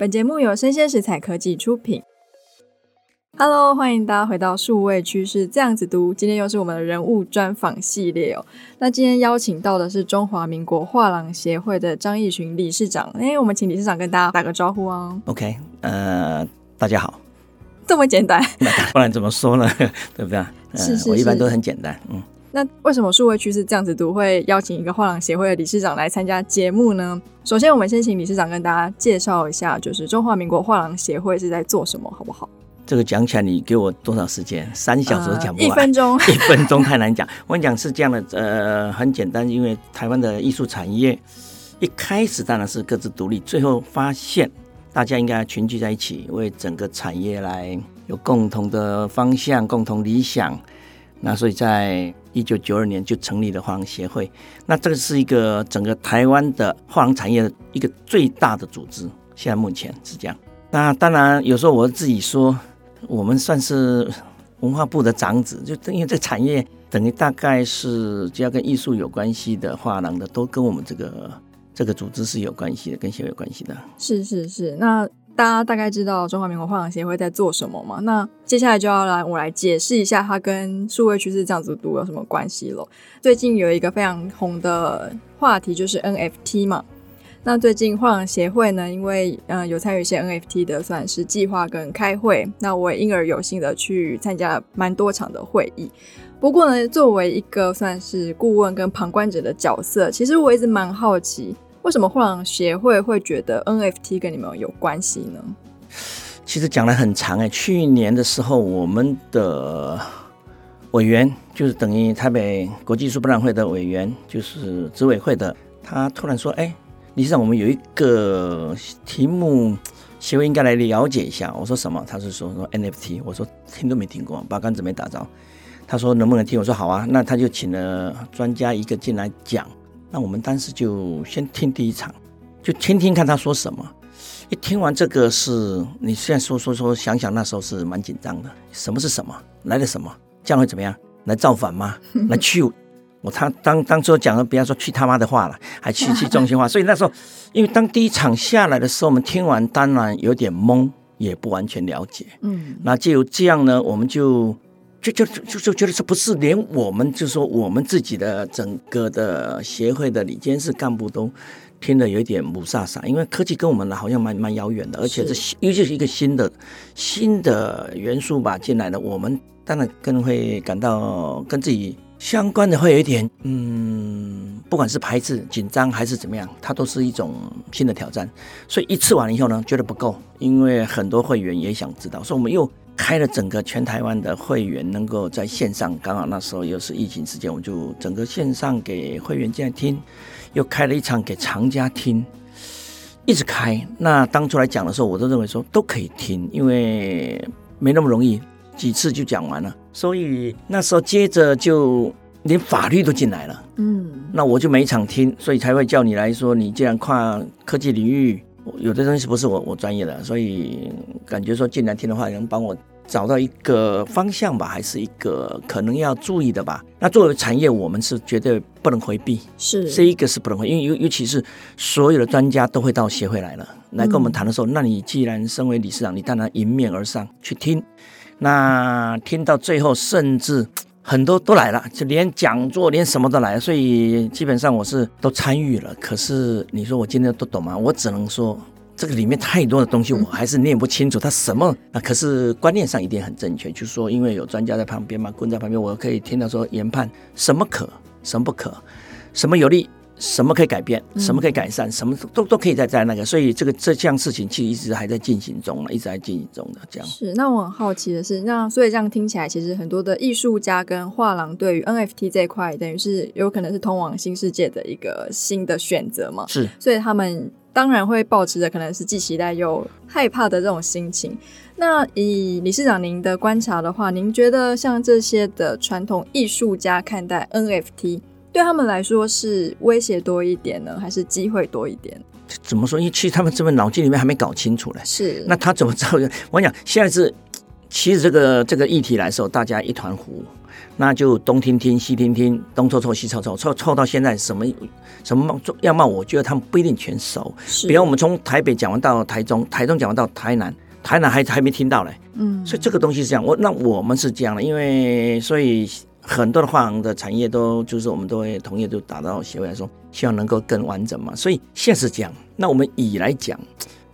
本节目由生鲜食材科技出品。Hello，欢迎大家回到数位趋势这样子读。今天又是我们的人物专访系列哦。那今天邀请到的是中华民国画廊协会的张义群理事长。哎，我们请理事长跟大家打个招呼哦。OK，呃，大家好。这么简单？不然怎么说呢？对不对？是是，我一般都很简单。嗯。那为什么数位趋势这样子读会邀请一个画廊协会的理事长来参加节目呢？首先，我们先请理事长跟大家介绍一下，就是中华民国画廊协会是在做什么，好不好？这个讲起来，你给我多少时间？三小时都讲不完。呃、一分钟，一分钟太难讲。我跟你讲是这样的，呃，很简单，因为台湾的艺术产业一开始当然是各自独立，最后发现大家应该群聚在一起，为整个产业来有共同的方向、共同理想。那所以在一九九二年就成立了画廊协会，那这个是一个整个台湾的画廊产业的一个最大的组织，现在目前是这样。那当然有时候我自己说，我们算是文化部的长子，就因为这产业等于大概是只要跟艺术有关系的画廊的，都跟我们这个这个组织是有关系的，跟协会有关系的。是是是，那。大家大概知道中华民国画廊协会在做什么吗？那接下来就要来我来解释一下它跟数位趋势这样子读有什么关系了。最近有一个非常红的话题就是 NFT 嘛。那最近画廊协会呢，因为嗯、有参与一些 NFT 的算是计划跟开会，那我也因而有幸的去参加蛮多场的会议。不过呢，作为一个算是顾问跟旁观者的角色，其实我一直蛮好奇。为什么画廊协会会觉得 NFT 跟你们有关系呢？其实讲得很长哎。去年的时候，我们的委员就是等于台北国际艺术博览会的委员，就是执委会的，他突然说：“哎，理事长，我们有一个题目，协会应该来了解一下。”我说：“什么？”他是说说 NFT。我说：“听都没听过，八竿子没打着。”他说：“能不能听？”我说：“好啊。”那他就请了专家一个进来讲。那我们当时就先听第一场，就听听看他说什么。一听完这个是，你现在说说说，想想那时候是蛮紧张的。什么是什么？来了什么？这样会怎么样？来造反吗？来去？我他当当初讲了，不要说去他妈的话了，还去去中心化。所以那时候，因为当第一场下来的时候，我们听完当然有点懵，也不完全了解。嗯，那就由这样呢，我们就。就就就就觉得这不是连我们，就说我们自己的整个的协会的里监事干部都听得有一点雾煞煞，因为科技跟我们呢好像蛮蛮遥远的，而且是尤其是一个新的新的元素吧进来了，我们当然更会感到跟自己相关的会有一点，嗯，不管是排斥、紧张还是怎么样，它都是一种新的挑战。所以一次完了以后呢，觉得不够，因为很多会员也想知道，所以我们又。开了整个全台湾的会员，能够在线上，刚好那时候又是疫情时间，我就整个线上给会员进来听，又开了一场给藏家听，一直开。那当初来讲的时候，我都认为说都可以听，因为没那么容易，几次就讲完了。所以那时候接着就连法律都进来了，嗯，那我就每一场听，所以才会叫你来说，你既然跨科技领域。有的东西不是我我专业的，所以感觉说进来听的话，能帮我找到一个方向吧，还是一个可能要注意的吧。那作为产业，我们是绝对不能回避，是。这一个是不能回避，因为尤尤其是所有的专家都会到协会来了，来跟我们谈的时候，嗯、那你既然身为理事长，你当然迎面而上去听，那听到最后，甚至。很多都来了，就连讲座连什么都来，所以基本上我是都参与了。可是你说我今天都懂吗？我只能说这个里面太多的东西，我还是念不清楚。他什么啊？可是观念上一定很正确，就是说因为有专家在旁边嘛，棍在旁边，我可以听到说研判什么可，什么不可，什么有利。什么可以改变？什么可以改善？什么都都可以在在那个，所以这个这项事情其实一直还在进行中，一直在进行中的这样。是，那我很好奇的是，那所以这样听起来，其实很多的艺术家跟画廊对于 NFT 这一块，等于是有可能是通往新世界的一个新的选择嘛？是，所以他们当然会保持着可能是既期待又害怕的这种心情。那以理事长您的观察的话，您觉得像这些的传统艺术家看待 NFT？对他们来说是威胁多一点呢，还是机会多一点？怎么说？因为其实他们这边脑筋里面还没搞清楚嘞。是。那他怎么知道？我跟你讲，现在是其实这个这个议题来说，大家一团糊。那就东听听西听听，东凑凑西凑凑，凑凑到现在什么什么样貌，我觉得他们不一定全熟。是，比如我们从台北讲完到台中，台中讲完到台南，台南还还没听到嘞。嗯，所以这个东西是这样，我那我们是这样的，因为所以很多的画廊的产业都就是我们都会同业都打到协会来说，希望能够更完整嘛。所以现实讲，那我们以来讲，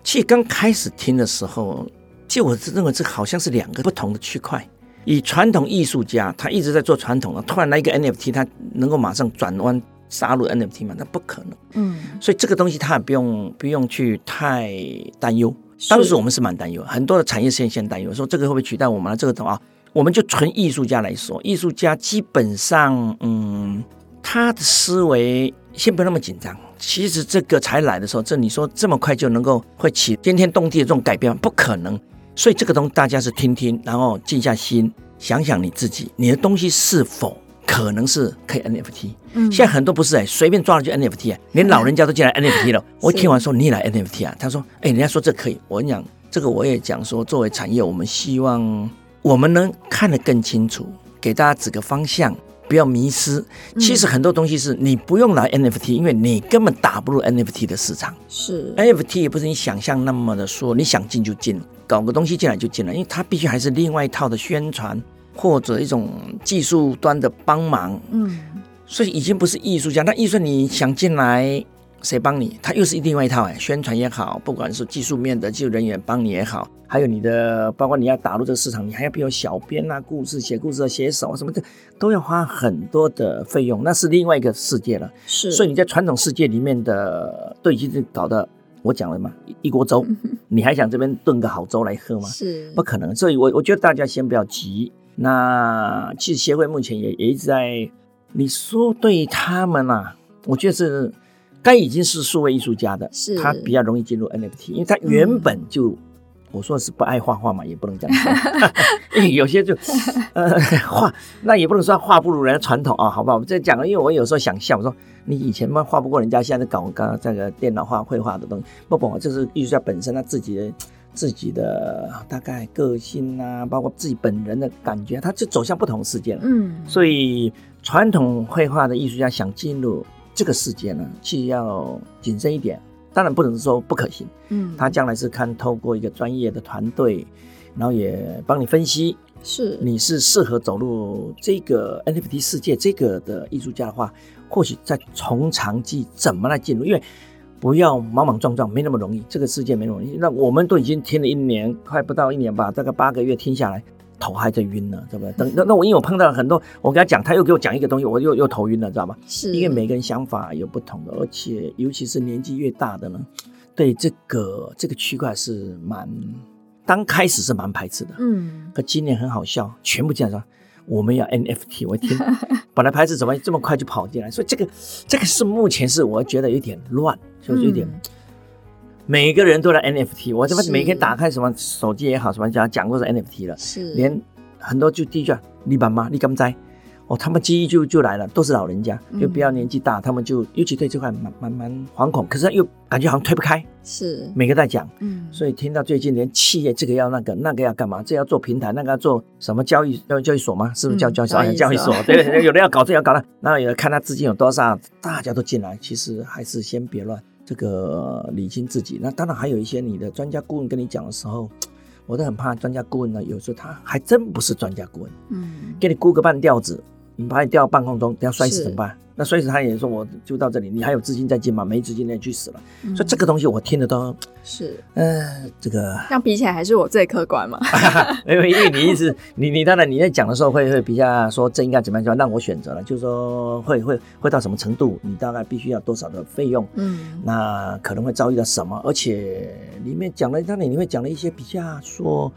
其实刚开始听的时候，其实我是认为这好像是两个不同的区块。以传统艺术家，他一直在做传统的，突然来一个 NFT，他能够马上转弯杀入 NFT 吗？那不可能。嗯，所以这个东西他也不用不用去太担忧。当时我们是蛮担忧，很多的产业线先担忧，说这个会不会取代我们？这个啊，我们就纯艺术家来说，艺术家基本上，嗯，他的思维先不要那么紧张。其实这个才来的时候，这你说这么快就能够会起惊天动地的这种改变，不可能。所以这个东西大家是听听，然后静下心想想你自己，你的东西是否可能是可以 NFT？嗯，现在很多不是哎，随便抓了就 NFT 啊，连老人家都进来 NFT 了。我听完说你来 NFT 啊，他说哎，人家说这可以，我跟你讲这个我也讲说，作为产业，我们希望我们能看得更清楚，给大家指个方向。不要迷失，其实很多东西是你不用来 NFT，因为你根本打不入 NFT 的市场。是 NFT 也不是你想象那么的说，你想进就进，搞个东西进来就进来，因为它必须还是另外一套的宣传或者一种技术端的帮忙。嗯，所以已经不是艺术家，那艺术你想进来。谁帮你？他又是另外一套哎，宣传也好，不管是技术面的技术人员帮你也好，还有你的，包括你要打入这个市场，你还要比如小编啊，故事写故事的写手什么的，都要花很多的费用，那是另外一个世界了。是，所以你在传统世界里面的都已经是搞得我讲了嘛，一锅粥，你还想这边炖个好粥来喝吗？是，不可能。所以我我觉得大家先不要急。那其实协会目前也也一直在，你说对他们啊，我觉得是。他已经是数位艺术家的，是他比较容易进入 NFT，因为他原本就，嗯、我说是不爱画画嘛，也不能这样说，因为有些就呃画，那也不能说画不如人家传统啊，好不好？我们这讲，因为我有时候想笑，我说你以前嘛画不过人家，现在搞刚刚这个电脑画绘画的东西，不不，这是艺术家本身他自己的自己的大概个性啊，包括自己本人的感觉，他就走向不同世界了。嗯，所以传统绘画的艺术家想进入。这个世界呢，其实要谨慎一点，当然不能说不可行。嗯，他将来是看透过一个专业的团队，然后也帮你分析，是你是适合走入这个 NFT 世界这个的艺术家的话，或许在从长计怎么来进入，因为不要莽莽撞撞，没那么容易。这个世界没那么容易。那我们都已经听了一年，快不到一年吧，大概八个月听下来。头还在晕呢，对不对？等那那我因为我碰到了很多，我跟他讲，他又给我讲一个东西，我又又头晕了，知道吗？是，因为每个人想法有不同的，而且尤其是年纪越大的呢，对这个这个区块是蛮，刚开始是蛮排斥的。嗯，可今年很好笑，全部这样说，我们要 NFT，我一听，本来排斥怎么这么快就跑进来？所以这个这个是目前是我觉得有点乱，就是有点。嗯每个人都来 NFT，我这边每天打开什么手机也好，什么讲讲过是 NFT 了，是连很多就第一句你爸妈你敢在哦，他们记忆就就来了，都是老人家，就比较年纪大，嗯、他们就尤其对这块蛮蛮蛮惶恐，可是又感觉好像推不开，是每个在讲，嗯，所以听到最近连企业这个要那个那个要干嘛，这要做平台，那个要做什么交易交交易所吗？是不是叫交易所？交易所对 对，有人要搞这个要搞那，然后有人看他资金有多少，大家都进来，其实还是先别乱。这个理清自己，那当然还有一些你的专家顾问跟你讲的时候，我都很怕专家顾问呢，有时候他还真不是专家顾问，嗯，给你估个半吊子，你把你吊到半空中，等下摔死怎么办？那所以他也说，我就到这里，你还有资金再进吗？没资金那去死了。嗯、所以这个东西我听得都是，嗯、呃，这个这样比起来还是我最客观嘛。因为因为你意思，你你当然你在讲的时候会会比较说这应该怎么样，就让我选择了，就是说会会会到什么程度，你大概必须要多少的费用，嗯，那可能会遭遇到什么，而且里面讲了，当然你会讲了一些比较说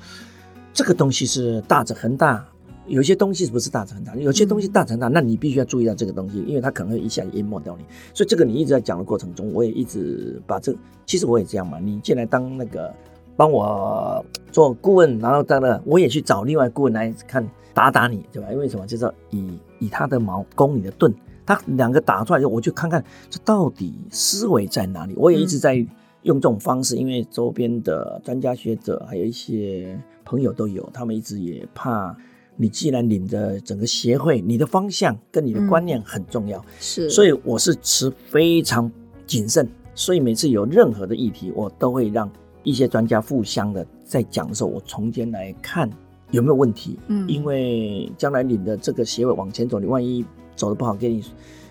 这个东西是大者恒大。有些东西是不是大成大？有些东西大成大，那你必须要注意到这个东西，因为它可能会一下淹没掉你。所以这个你一直在讲的过程中，我也一直把这，其实我也这样嘛。你进来当那个帮我做顾问，然后当然我也去找另外顾问来看打打你，对吧？因为什么？就是以以他的矛攻你的盾，他两个打出来以后，我就看看这到底思维在哪里。我也一直在用这种方式，因为周边的专家学者还有一些朋友都有，他们一直也怕。你既然领着整个协会，你的方向跟你的观念很重要，嗯、是，所以我是持非常谨慎，所以每次有任何的议题，我都会让一些专家互相的在讲的时候，我从间来看有没有问题，嗯，因为将来领的这个协会往前走，你万一走的不好，给你。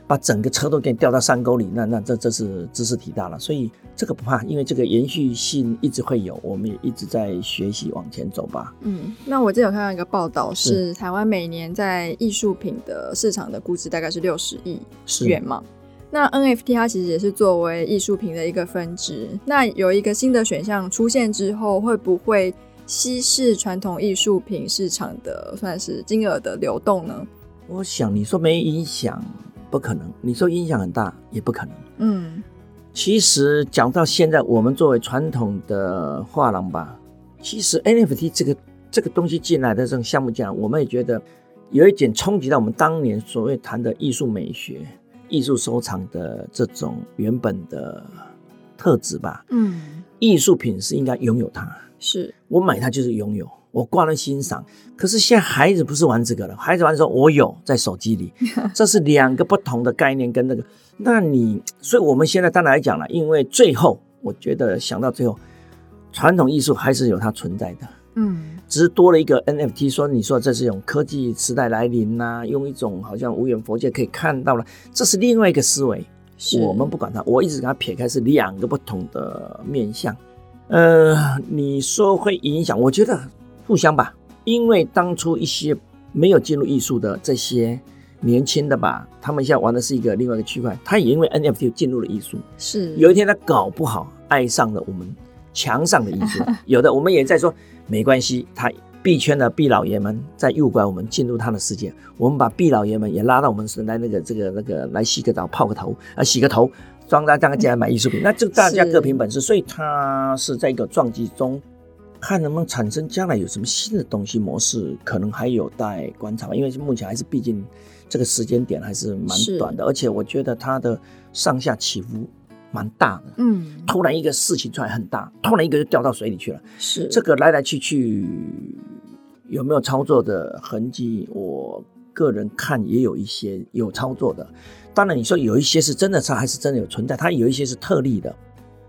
把整个车都给你掉到山沟里，那那这这是知识体大了，所以这个不怕，因为这个延续性一直会有，我们也一直在学习往前走吧。嗯，那我记得有看到一个报道，是台湾每年在艺术品的市场的估值大概是六十亿元嘛？那 NFT 它其实也是作为艺术品的一个分支。那有一个新的选项出现之后，会不会稀释传统艺术品市场的算是金额的流动呢？我想你说没影响。不可能，你说影响很大也不可能。嗯，其实讲到现在，我们作为传统的画廊吧，其实 NFT 这个这个东西进来的这种项目进来，我们也觉得有一点冲击到我们当年所谓谈的艺术美学、艺术收藏的这种原本的特质吧。嗯，艺术品是应该拥有它，是我买它就是拥有。我挂了欣赏，可是现在孩子不是玩这个了，孩子玩说，我有在手机里，这是两个不同的概念跟那个。那你，所以我们现在当然来讲了，因为最后我觉得想到最后，传统艺术还是有它存在的，嗯，只是多了一个 NFT，说你说这是一种科技时代来临呐、啊，用一种好像无远佛界可以看到了，这是另外一个思维，我们不管它，我一直给它撇开是两个不同的面向。呃，你说会影响，我觉得。互相吧，因为当初一些没有进入艺术的这些年轻的吧，他们现在玩的是一个另外一个区块，他也因为 NFT 进入了艺术，是有一天他搞不好爱上了我们墙上的艺术，有的我们也在说没关系，他币圈的币老爷们在诱拐我们进入他的世界，我们把币老爷们也拉到我们来那个这个那个来洗个澡泡个头啊洗个头，装大家进来买艺术品，那就大家各凭本事，所以他是在一个撞击中。看能不能产生将来有什么新的东西模式，可能还有待观察吧。因为目前还是毕竟这个时间点还是蛮短的，而且我觉得它的上下起伏蛮大的。嗯，突然一个事情出来很大，突然一个就掉到水里去了。是这个来来去去有没有操作的痕迹？我个人看也有一些有操作的。当然你说有一些是真的，它还是真的有存在，它有一些是特例的。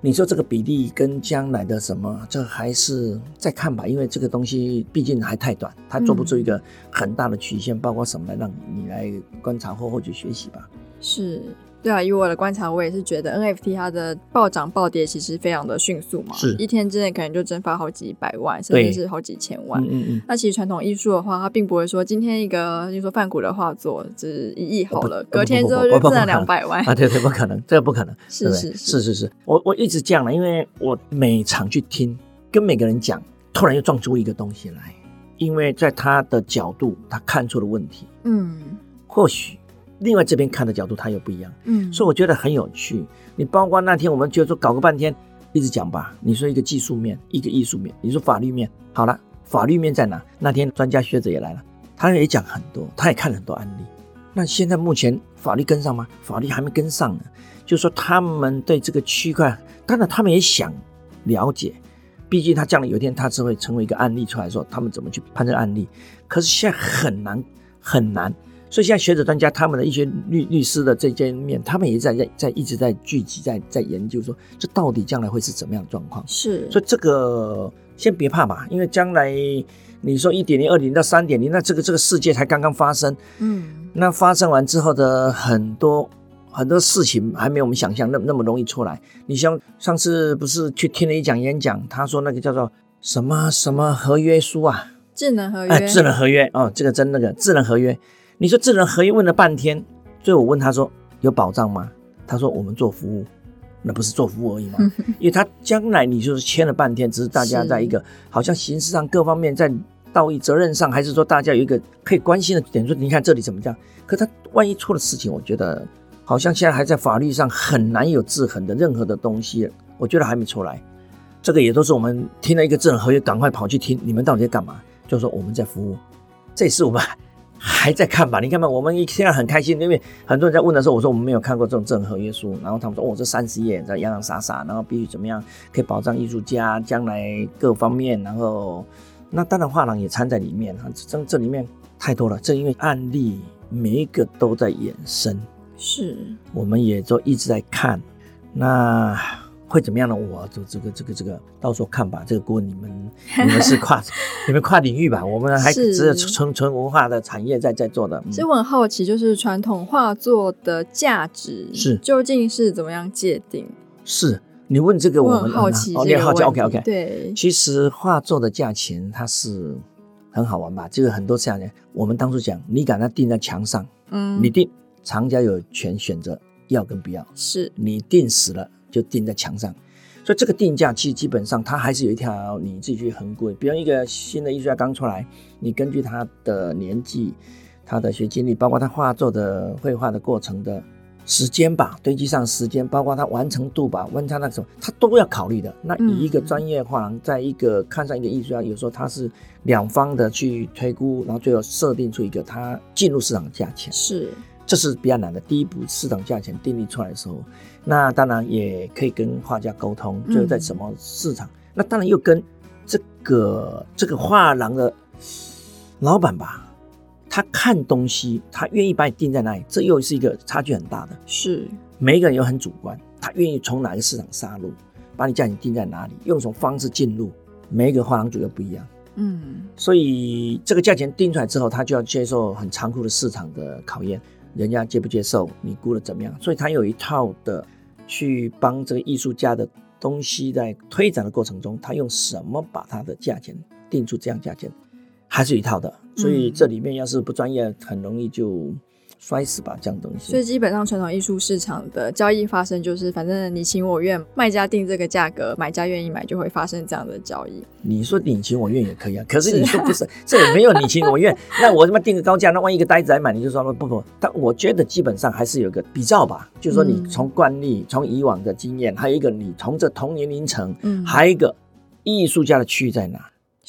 你说这个比例跟将来的什么，这还是再看吧，因为这个东西毕竟还太短，它做不出一个很大的曲线，嗯、包括什么来让你来观察或或者学习吧。是。对啊，以我的观察，我也是觉得 NFT 它的暴涨暴跌其实非常的迅速嘛，是一天之内可能就蒸发好几百万，甚至是好几千万。嗯嗯。那其实传统艺术的话，它并不会说今天一个，就说梵谷的画作只一亿好了，隔天之后就挣了两百万 啊！对对，不可能，这个不可能。是是是是是，我我一直这样了，因为我每场去听，跟每个人讲，突然又撞出一个东西来，因为在他的角度，他看出了问题。嗯，或许。另外这边看的角度，它又不一样，嗯，所以我觉得很有趣。你包括那天我们就说搞个半天，一直讲吧。你说一个技术面，一个艺术面，你说法律面，好了，法律面在哪？那天专家学者也来了，他也讲很多，他也看了很多案例。那现在目前法律跟上吗？法律还没跟上呢。就是说他们对这个区块，当然他们也想了解，毕竟他将来有一天他是会成为一个案例出来说，他们怎么去判这个案例。可是现在很难很难。所以现在学者专家他们的一些律律师的这些面，他们也在在在一直在聚集在在研究说，这到底将来会是怎么样的状况？是，所以这个先别怕吧，因为将来你说一点零、二点零到三点零，那这个这个世界才刚刚发生，嗯，那发生完之后的很多很多事情还没有我们想象那么那么容易出来。你像上次不是去听了一讲演讲，他说那个叫做什么什么合约书啊？智能合约？哎，智能合约哦，这个真那个智能合约。你说智能合约问了半天，最后我问他说有保障吗？他说我们做服务，那不是做服务而已吗？因为他将来你就是签了半天，只是大家在一个好像形式上各方面在道义责任上，还是说大家有一个可以关心的点，说你看这里怎么这样？可他万一出了事情，我觉得好像现在还在法律上很难有制衡的任何的东西，我觉得还没出来。这个也都是我们听了一个智能合约，赶快跑去听你们到底在干嘛？就是说我们在服务，这也是我们。还在看吧？你看吧，我们现在很开心，因为很多人在问的时候，我说我们没有看过这种正合约书，然后他们说哦，这三十页在洋洋洒洒，然后必须怎么样可以保障艺术家将来各方面，然后那当然画廊也掺在里面，这这里面太多了。正因为案例每一个都在衍生，是，我们也都一直在看，那会怎么样呢？我这这个这个这个，到时候看吧。这个锅你们 你们是跨 你们跨领域吧？我们还只是纯纯文化的产业在在做的。所以我很好奇，就是传统画作的价值是究竟是怎么样界定？是。你问这个，我很好奇。哦，你好奇，OK OK。对，其实画作的价钱它是很好玩吧？这个很多下来，我们当初讲，你敢它定在墙上，嗯，你定，厂家有权选择要跟不要。是，你定死了就钉在墙上，所以这个定价其实基本上它还是有一条你自己去衡估。比如一个新的艺术家刚出来，你根据他的年纪、他的学经历，包括他画作的绘画的过程的。时间吧，堆积上时间，包括他完成度吧，问他那什么，他都要考虑的。那以一个专业画廊，在一个看上一个艺术家，有时候他是两方的去推估，然后最后设定出一个他进入市场的价钱。是，这是比较难的。第一步市场价钱定立出来的时候，那当然也可以跟画家沟通，就是在什么市场。那当然又跟这个这个画廊的老板吧。他看东西，他愿意把你定在哪里，这又是一个差距很大的。是，每一个人又很主观，他愿意从哪个市场杀入，把你价钱定在哪里，用什么方式进入，每一个画廊主又不一样。嗯，所以这个价钱定出来之后，他就要接受很残酷的市场的考验，人家接不接受，你估的怎么样？所以他有一套的去帮这个艺术家的东西在推展的过程中，他用什么把他的价钱定出这样价钱？还是一套的，所以这里面要是不专业，很容易就摔死吧，这样东西。所以基本上传统艺术市场的交易发生，就是反正你情我愿，卖家定这个价格，买家愿意买，就会发生这样的交易。你说你情我愿也可以啊，可是你说不是，是这也没有你情我愿。那我他妈定个高价，那万一一个呆子来买，你就说不不。但我觉得基本上还是有个比较吧，就是说你从惯例、从以往的经验，还有一个你从这同年龄层，嗯，还有一个艺术家的区域在哪？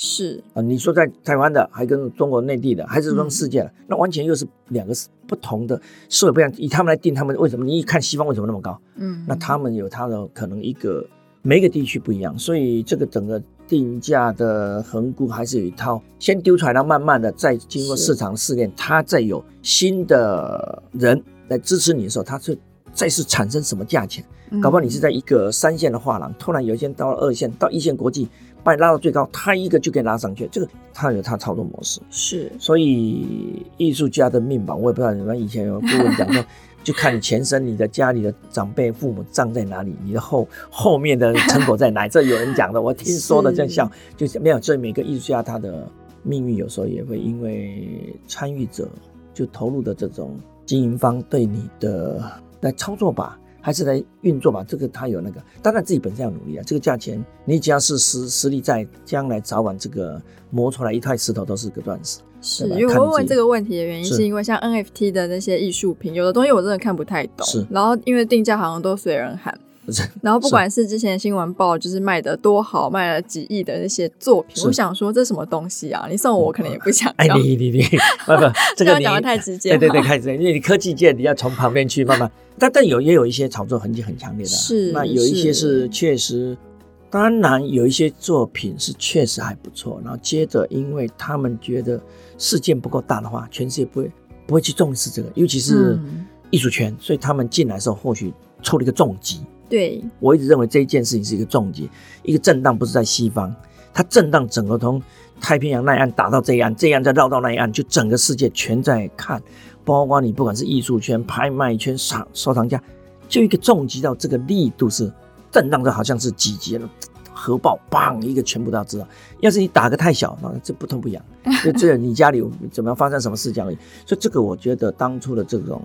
是啊，你说在台湾的，还跟中国内地的，还是说世界的，嗯，那完全又是两个不同的社会不一样。以他们来定，他们为什么？你一看西方为什么那么高？嗯，那他们有他的可能一个每一个地区不一样，所以这个整个定价的横估还是有一套，先丢出来，然后慢慢的再经过市场试验，它再有新的人来支持你的时候，它是再是产生什么价钱？嗯，搞不好你是在一个三线的画廊，突然有一天到了二线，到一线国际。把你拉到最高，他一个就可以拉上去。这个他有他操作模式，是。所以艺术家的命吧，我也不知道你们以前有顾问讲说，就看你前身，你的家里的长辈父母葬在哪里，你的后后面的成果在哪里？这有人讲的，我听说的，这样笑就是没有。所以每个艺术家他的命运有时候也会因为参与者就投入的这种经营方对你的来操作吧。还是来运作吧，这个他有那个，当然自己本身要努力啊。这个价钱，你只要是实实力在，将来早晚这个磨出来一块石头都是个钻石。是，因为我问这个问题的原因，是因为像 NFT 的那些艺术品，有的东西我真的看不太懂。是，然后因为定价好像都随人喊。然后不管是之前的新闻报，就是卖的多好，卖了几亿的那些作品，我想说这什么东西啊？你送我，我可能也不想要。哎，你你你，不不，这个 讲的太直接。对对对，开始，因为你科技界你要从旁边去慢慢，但但有也有一些炒作痕迹很强烈的，是那有一些是确实，当然有一些作品是确实还不错。然后接着，因为他们觉得事件不够大的话，全世界不会不会去重视这个，尤其是艺术圈，所以他们进来的时候或许出了一个重击。对，我一直认为这一件事情是一个重击，一个震荡不是在西方，它震荡整个从太平洋那一岸打到这一岸，这一岸再绕到那一岸，就整个世界全在看，包括你不管是艺术圈、拍卖圈、收收藏家，就一个重击到这个力度是震荡的，好像是几级了，核爆，砰一个全部都要知道。要是你打个太小，那这不痛不痒，就这你家里怎么样发生什么事这样而已。所以这个我觉得当初的这种。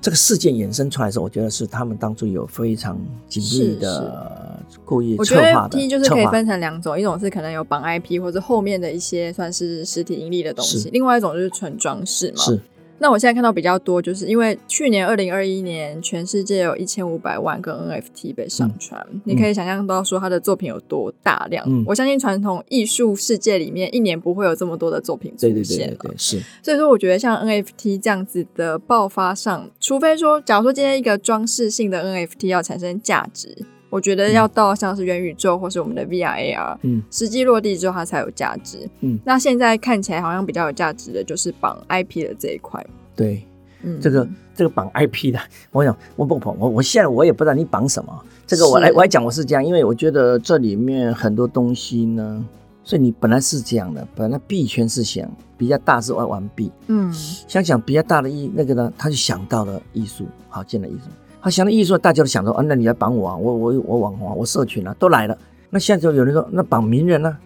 这个事件衍生出来的时候，我觉得是他们当初有非常紧密的故意策划的。T 就是可以分成两种，一种是可能有绑 IP 或者后面的一些算是实体盈利的东西，另外一种就是纯装饰嘛。是。那我现在看到比较多，就是因为去年二零二一年，全世界有一千五百万个 NFT 被上传，嗯，你可以想象到说他的作品有多大量。嗯，我相信传统艺术世界里面一年不会有这么多的作品出现。对对对对，对，是。所以说，我觉得像 NFT 这样子的爆发上，除非说，假如说今天一个装饰性的 NFT 要产生价值，我觉得要到像是元宇宙或是我们的 VR AR，嗯，实际落地之后它才有价值。嗯，那现在看起来好像比较有价值的就是绑 IP 的这一块。对，嗯，这个这个绑 IP 的，我想我不绑我我现在我也不知道你绑什么。这个我来我来讲我是这样，因为我觉得这里面很多东西呢，所以你本来是这样的，本来币圈是想比较大是玩玩币，嗯，想想比较大的艺那个呢，他就想到了艺术，好进了艺术。他想到艺术，大家都想说啊，那你来绑我啊，我我我网红啊，我社群啊，都来了。那现在就有人说，那绑名人呢、啊？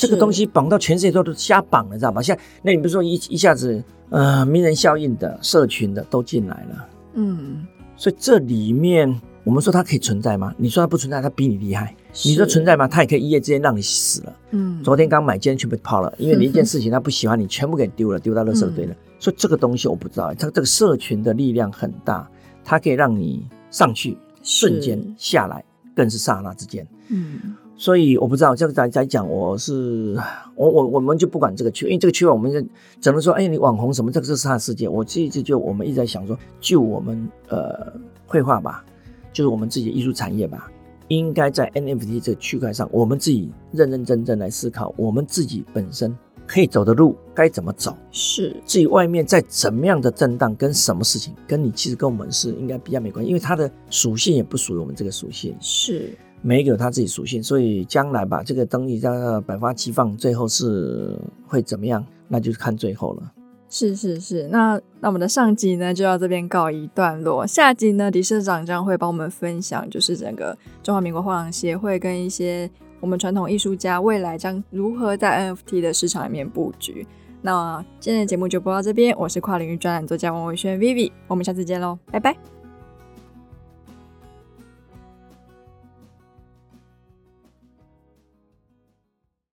这个东西绑到全世界都是瞎绑了，知道吧？现在那你比如说一一下子，呃，名人效应的、社群的都进来了，嗯，所以这里面我们说它可以存在吗？你说它不存在，它比你厉害。你说存在吗？它也可以一夜之间让你死了。嗯，昨天刚买，今天全部抛了，因为你一件事情他不喜欢你，全部给丢了，丢到垃圾堆了。嗯、所以这个东西我不知道，它这个社群的力量很大。它可以让你上去，瞬间下来，更是刹那之间。嗯，所以我不知道这个在在讲，我是我我我们就不管这个区，因为这个区我们就只能说，哎，你网红什么，这个是他的世界。我这一直就我们一直在想说，就我们呃绘画吧，就是我们自己的艺术产业吧，应该在 NFT 这个区块上，我们自己认认真真来思考，我们自己本身。可以走的路该怎么走？是至于外面再怎么样的震荡，跟什么事情，跟你其实跟我们是应该比较没关系，因为它的属性也不属于我们这个属性。是每一个有它自己属性，所以将来吧，这个东西叫百花齐放，最后是会怎么样，那就是看最后了。是是是，那那我们的上集呢就到这边告一段落，下集呢，理事长将会帮我们分享，就是整个中华民国画廊协会跟一些。我们传统艺术家未来将如何在 NFT 的市场里面布局？那今天的节目就播到这边，我是跨领域专栏作家王维轩 Vivi，我们下次见喽，拜拜。